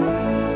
Bye.